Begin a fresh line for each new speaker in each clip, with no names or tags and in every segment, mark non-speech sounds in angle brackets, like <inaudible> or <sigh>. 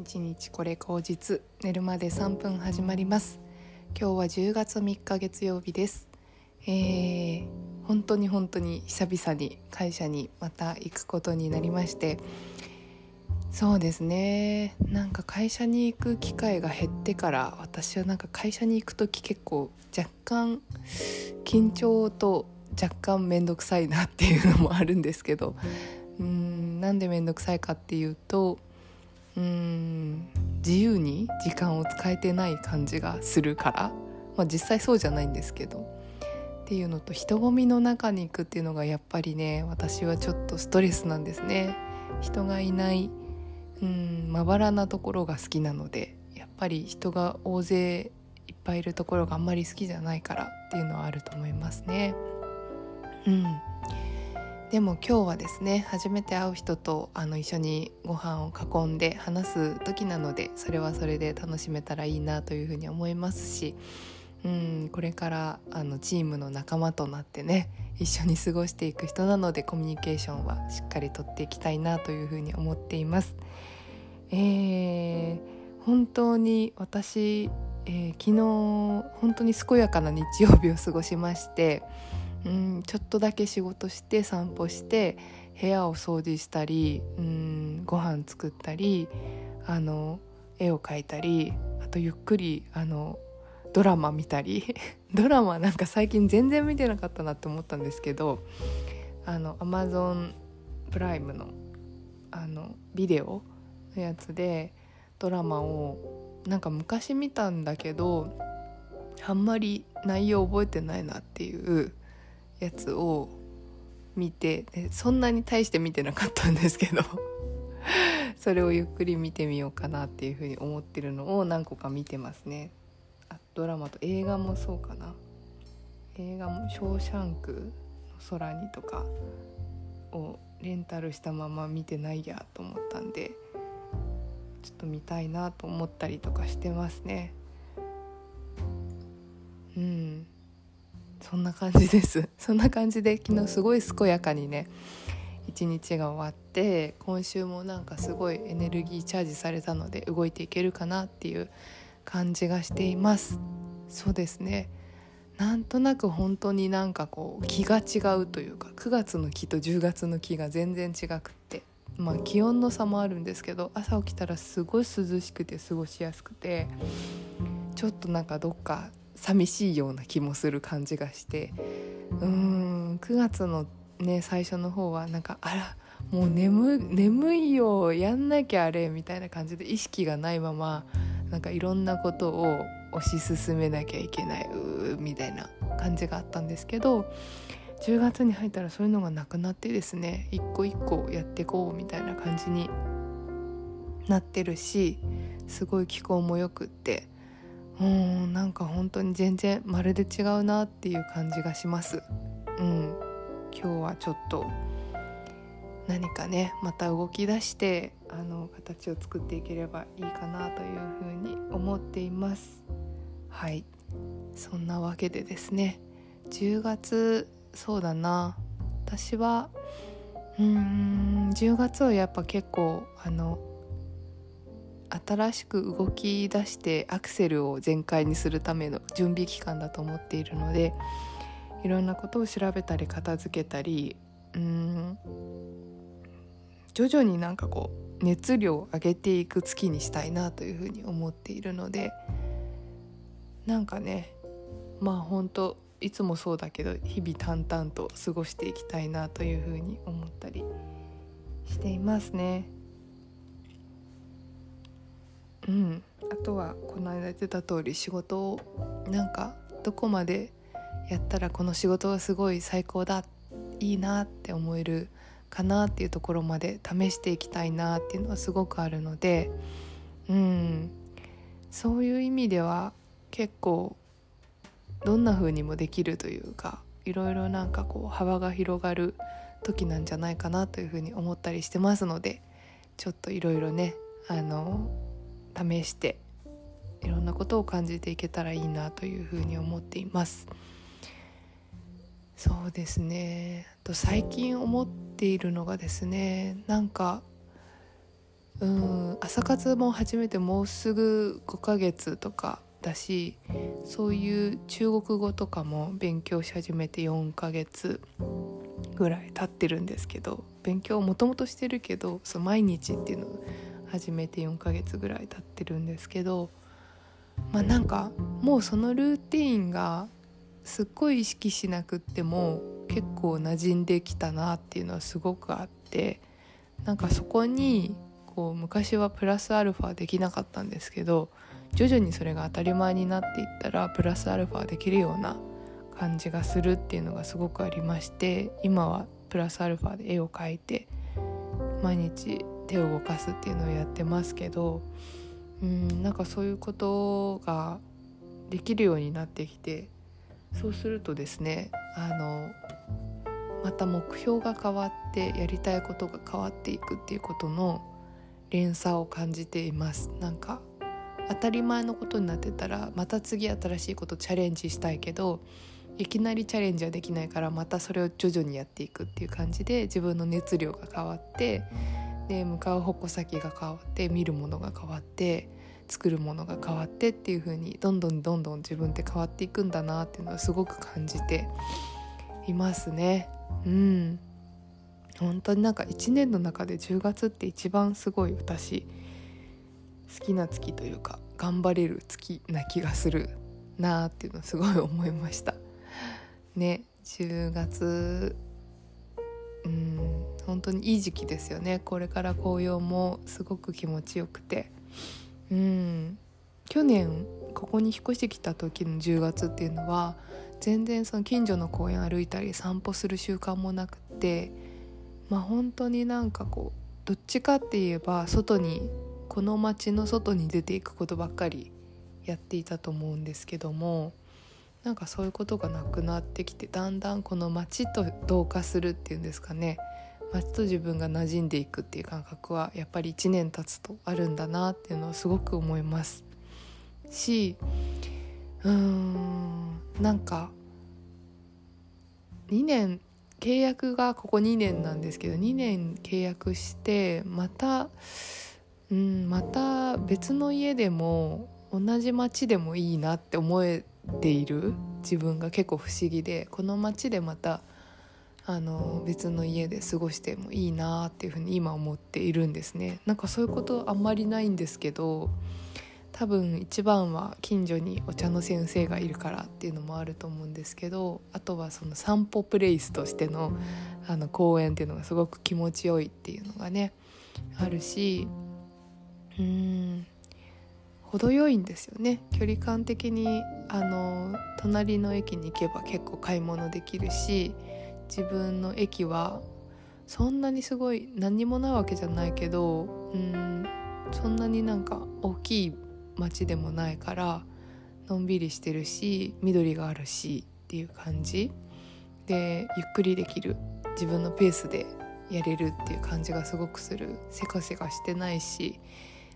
一日これ口実寝るまで3分始まります。今日は10月3日月曜日です。えー、本当に本当に久々に会社にまた行くことになりまして。そうですね。なんか会社に行く機会が減ってから私はなんか会社に行く時結構若干緊張と若干面倒くさいなっていうのもあるんですけど。うんなんで面倒くさいかっていうとうん。自由に時間を使えてない感じがするから、まあ、実際そうじゃないんですけど。っていうのと人混みの中に行くっていうのがやっぱりね私はちょっとストレスなんですね。人がいないうんまばらなところが好きなのでやっぱり人が大勢いっぱいいるところがあんまり好きじゃないからっていうのはあると思いますね。うん。でも今日はですね初めて会う人とあの一緒にご飯を囲んで話す時なのでそれはそれで楽しめたらいいなというふうに思いますしうんこれからあのチームの仲間となってね一緒に過ごしていく人なのでコミュニケーションはしっかりとっていきたいなというふうに思っています。えー、本当に私、えー、昨日本当に健やかな日曜日を過ごしましてうんちょっとだけ仕事して散歩して部屋を掃除したりうんご飯作ったりあの絵を描いたりあとゆっくりあのドラマ見たり。<laughs> ドラマなんか最近全然見てなかったなって思ったんですけどあのアマゾンプライムのあのビデオのやつでドラマをなんか昔見たんだけどあんまり内容覚えてないなっていうやつを見てでそんなに大して見てなかったんですけど <laughs> それをゆっくり見てみようかなっていうふうに思ってるのを何個か見てますね。あドラマと映画もそうかな。映画も「ショーシャンクの空に」とかをレンタルしたまま見てないやと思ったんでちょっと見たいなと思ったりとかしてますね。そんな感じです。<laughs> そんな感じで昨日すごい健やかにね一日が終わって今週もなんかすごいエネルギーチャージされたので動いていけるかなっていう感じがしています。そうですね。なんとなく本当になんかこう気が違うというか9月の木と10月の木が全然違くってまあ気温の差もあるんですけど朝起きたらすごい涼しくて過ごしやすくてちょっとなんかどっか寂しいような気もする感じがして。うーん9月のね最初の方はなんかあらもう眠眠いよやんなきゃあれみたいな感じで意識がないままなんかいろんなことを推し進めなきゃいけないうみたいな感じがあったんですけど10月に入ったらそういうのがなくなってですね一個一個やっていこうみたいな感じになってるしすごい気候もよくってうんなんか本当に全然まるで違うなっていう感じがします。うん。今日はちょっと何かねまた動き出してあの形を作っていければいいかなというふうに思っています。はい。そんなわけでですね。10月そうだな。私はうーん10月はやっぱ結構あの新しく動き出してアクセルを全開にするための準備期間だと思っているのでいろんなことを調べたり片付けたりうん徐々になんかこう熱量を上げていく月にしたいなというふうに思っているのでなんかねまあ本当いつもそうだけど日々淡々と過ごしていきたいなというふうに思ったりしていますね。うん、あとはこの間言ってた通り仕事をなんかどこまでやったらこの仕事はすごい最高だいいなって思えるかなっていうところまで試していきたいなっていうのはすごくあるのでうん。そういう意味では結構どんな風にもできるというかいろいろなんかこう幅が広がる時なんじゃないかなというふうに思ったりしてますのでちょっといろいろねあの試していろんなことを感じていけたらいいなというふうに思っています。そうですね。と最近思っているのがですねなんかうん朝活も始めてもうすぐ5ヶ月とかだしそういう中国語とかも勉強し始めて4ヶ月ぐらい経ってるんですけど勉強もともとしてるけどそう毎日っていうのを始めて4ヶ月ぐらい経ってるんですけどまあなんかもうそのルーティンがすっごい意識しなくっても結構馴染んできたなっていうのはすごくあってなんかそこにこう昔はプラスアルファできなかったんですけど徐々にそれが当たり前になっていったらプラスアルファできるような感じがするっていうのがすごくありまして今はプラスアルファで絵を描いて毎日手を動かすっていうのをやってますけどうんなんかそういうことができるようになってきてそうするとですねあのまた目標が変わってやりたいことが変わっていくっていうことの連鎖を感じています。なんか当たり前のことになってたらまた次新しいことチャレンジしたいけどいきなりチャレンジはできないからまたそれを徐々にやっていくっていう感じで自分の熱量が変わってで向かう矛先が変わって見るものが変わって作るものが変わってっていう風にどんどんどんどん自分って変わっていくんだなっていうのはすごく感じていますね。うん本当になんか1年の中で10月って一番すごい私好きな月というか頑張れる月な気がするなーっていうのをすごい思いましたね10月うん本当にいい時期ですよね。これから紅葉もすごく気持ちよくて。うん去年ここに引っ越してきた時の10月っていうのは全然その近所の公園歩いたり散歩する習慣もなくてまあ本当になんかこうどっちかって言えば外にこの街の外に出ていくことばっかりやっていたと思うんですけどもなんかそういうことがなくなってきてだんだんこの街と同化するっていうんですかね。街と自分が馴染んでいくっていう感覚はやっぱり1年経つとあるんだなっていうのをすごく思います。しうーんなんか2年契約がここ2年なんですけど2年契約してまたうんまた別の家でも同じ町でもいいなって思えている自分が結構不思議でこの町でまたあの別の家で過ごしてもいいなっていうふうに今思っているんですね。なんかそういうことあんまりないんですけど多分一番は近所にお茶の先生がいるからっていうのもあると思うんですけどあとはその散歩プレイスとしてのあの公園っていうのがすごく気持ちよいっていうのがねあるしうーん程よいんですよね。距離感的にあの隣の駅に行けば結構買い物できるし自分の駅はそんなにすごい何にもないわけじゃないけどうんそんなになんか大きい街でもないからのんびりしてるし緑があるしっていう感じ。でゆっくりできる。自分のペースでやれるっていう感じがすごくする。せかせかしてないし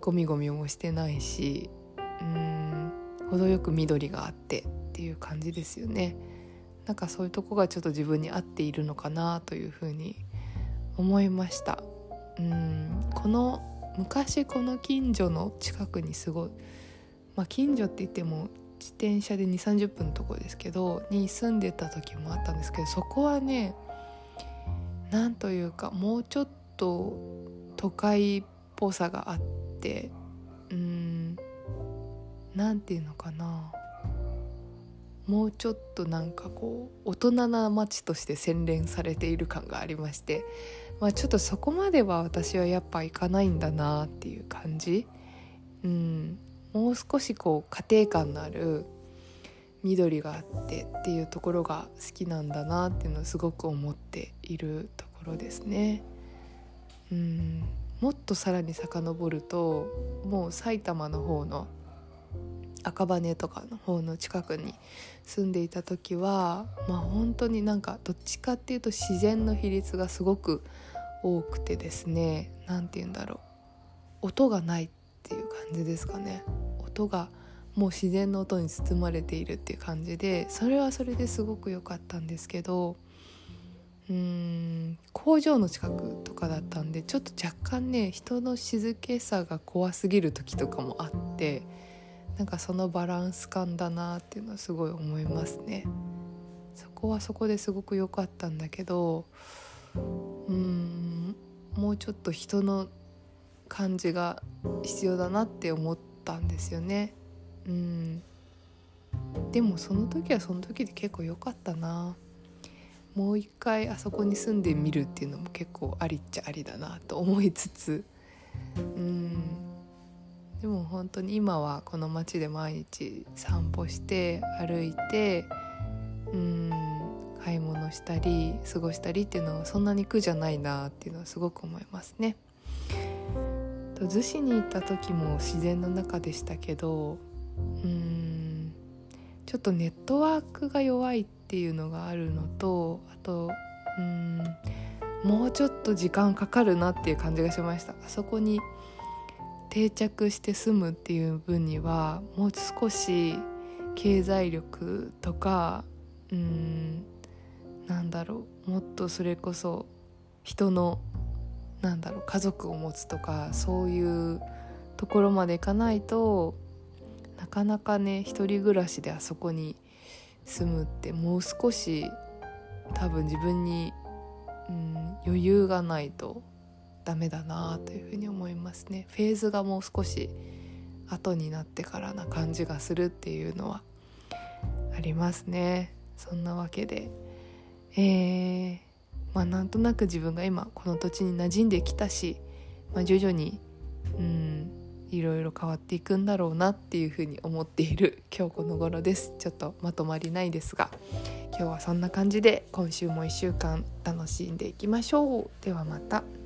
ゴミゴミもしてないしうん程よく緑があってっていう感じですよね。なんかそういうとこがちょっと自分に合っているのかなというふうに思いました。うんこの昔この近所の近くにすごいまあ近所って言っても自転車で2 3 0分のとこですけどに住んでた時もあったんですけどそこはねなんというかもうちょっと都会っぽさがあってうんなんていうのかな。もうちょっとなんかこう大人な街として洗練されている感がありまして、まあ、ちょっとそこまでは私はやっぱ行かないんだなっていう感じ、うん、もう少しこう家庭感のある緑があってっていうところが好きなんだなっていうのをすごく思っているところですね。うん。もっとさらに遡るともう埼玉の方の赤羽とかの方の近くに住んでいた時はまあ本当になんかどっちかっていうと自然の比率がすごく多くてですね何て言うんだろう。音がないっていう感じですかね。音がもう自然の音に包まれているっていう感じでそれはそれですごく良かったんですけどうん工場の近くとかだったんでちょっと若干ね人の静けさが怖すぎる時とかもあってなんかそのバランス感だなっていうのはすごい思いますね。そこはそこですごく良かったんだけどうんもうちょっと人の感じが必要だなって思ったんですよね。うんでもその時はその時で結構良かったな。もう一回あそこに住んでみるっていうのも結構ありっちゃありだなと思いつつ。うん。でも本当に今はこの街で毎日散歩して歩いてうん。買い物したり過ごしたりっていうのはそんなに苦じゃないなっていうのはすごく思いますね。と逗子に行った時も自然の中でしたけどうん。ちょっとネットワークが弱いっていうのがあるのとあとうんもうちょっと時間かかるなっていう感じがしました。あそこに定着して住むっていう分にはもう少し経済力とかうんなんだろうもっとそれこそ人のなんだろう家族を持つとかそういうところまでいかないとなかなかね一人暮らしであそこに住むってもう少し多分自分に、うん、余裕がないとダメだなというふうに思いますね。フェーズがもう少し後になってからな感じがするっていうのはありますね。そんなわけでえー、まあなんとなく自分が今この土地に馴染んできたし、まあ、徐々にうんいろいろ変わっていくんだろうなっていうふうに思っている <laughs> 今日この頃ですちょっとまとまりないですが今日はそんな感じで今週も1週間楽しんでいきましょうではまた。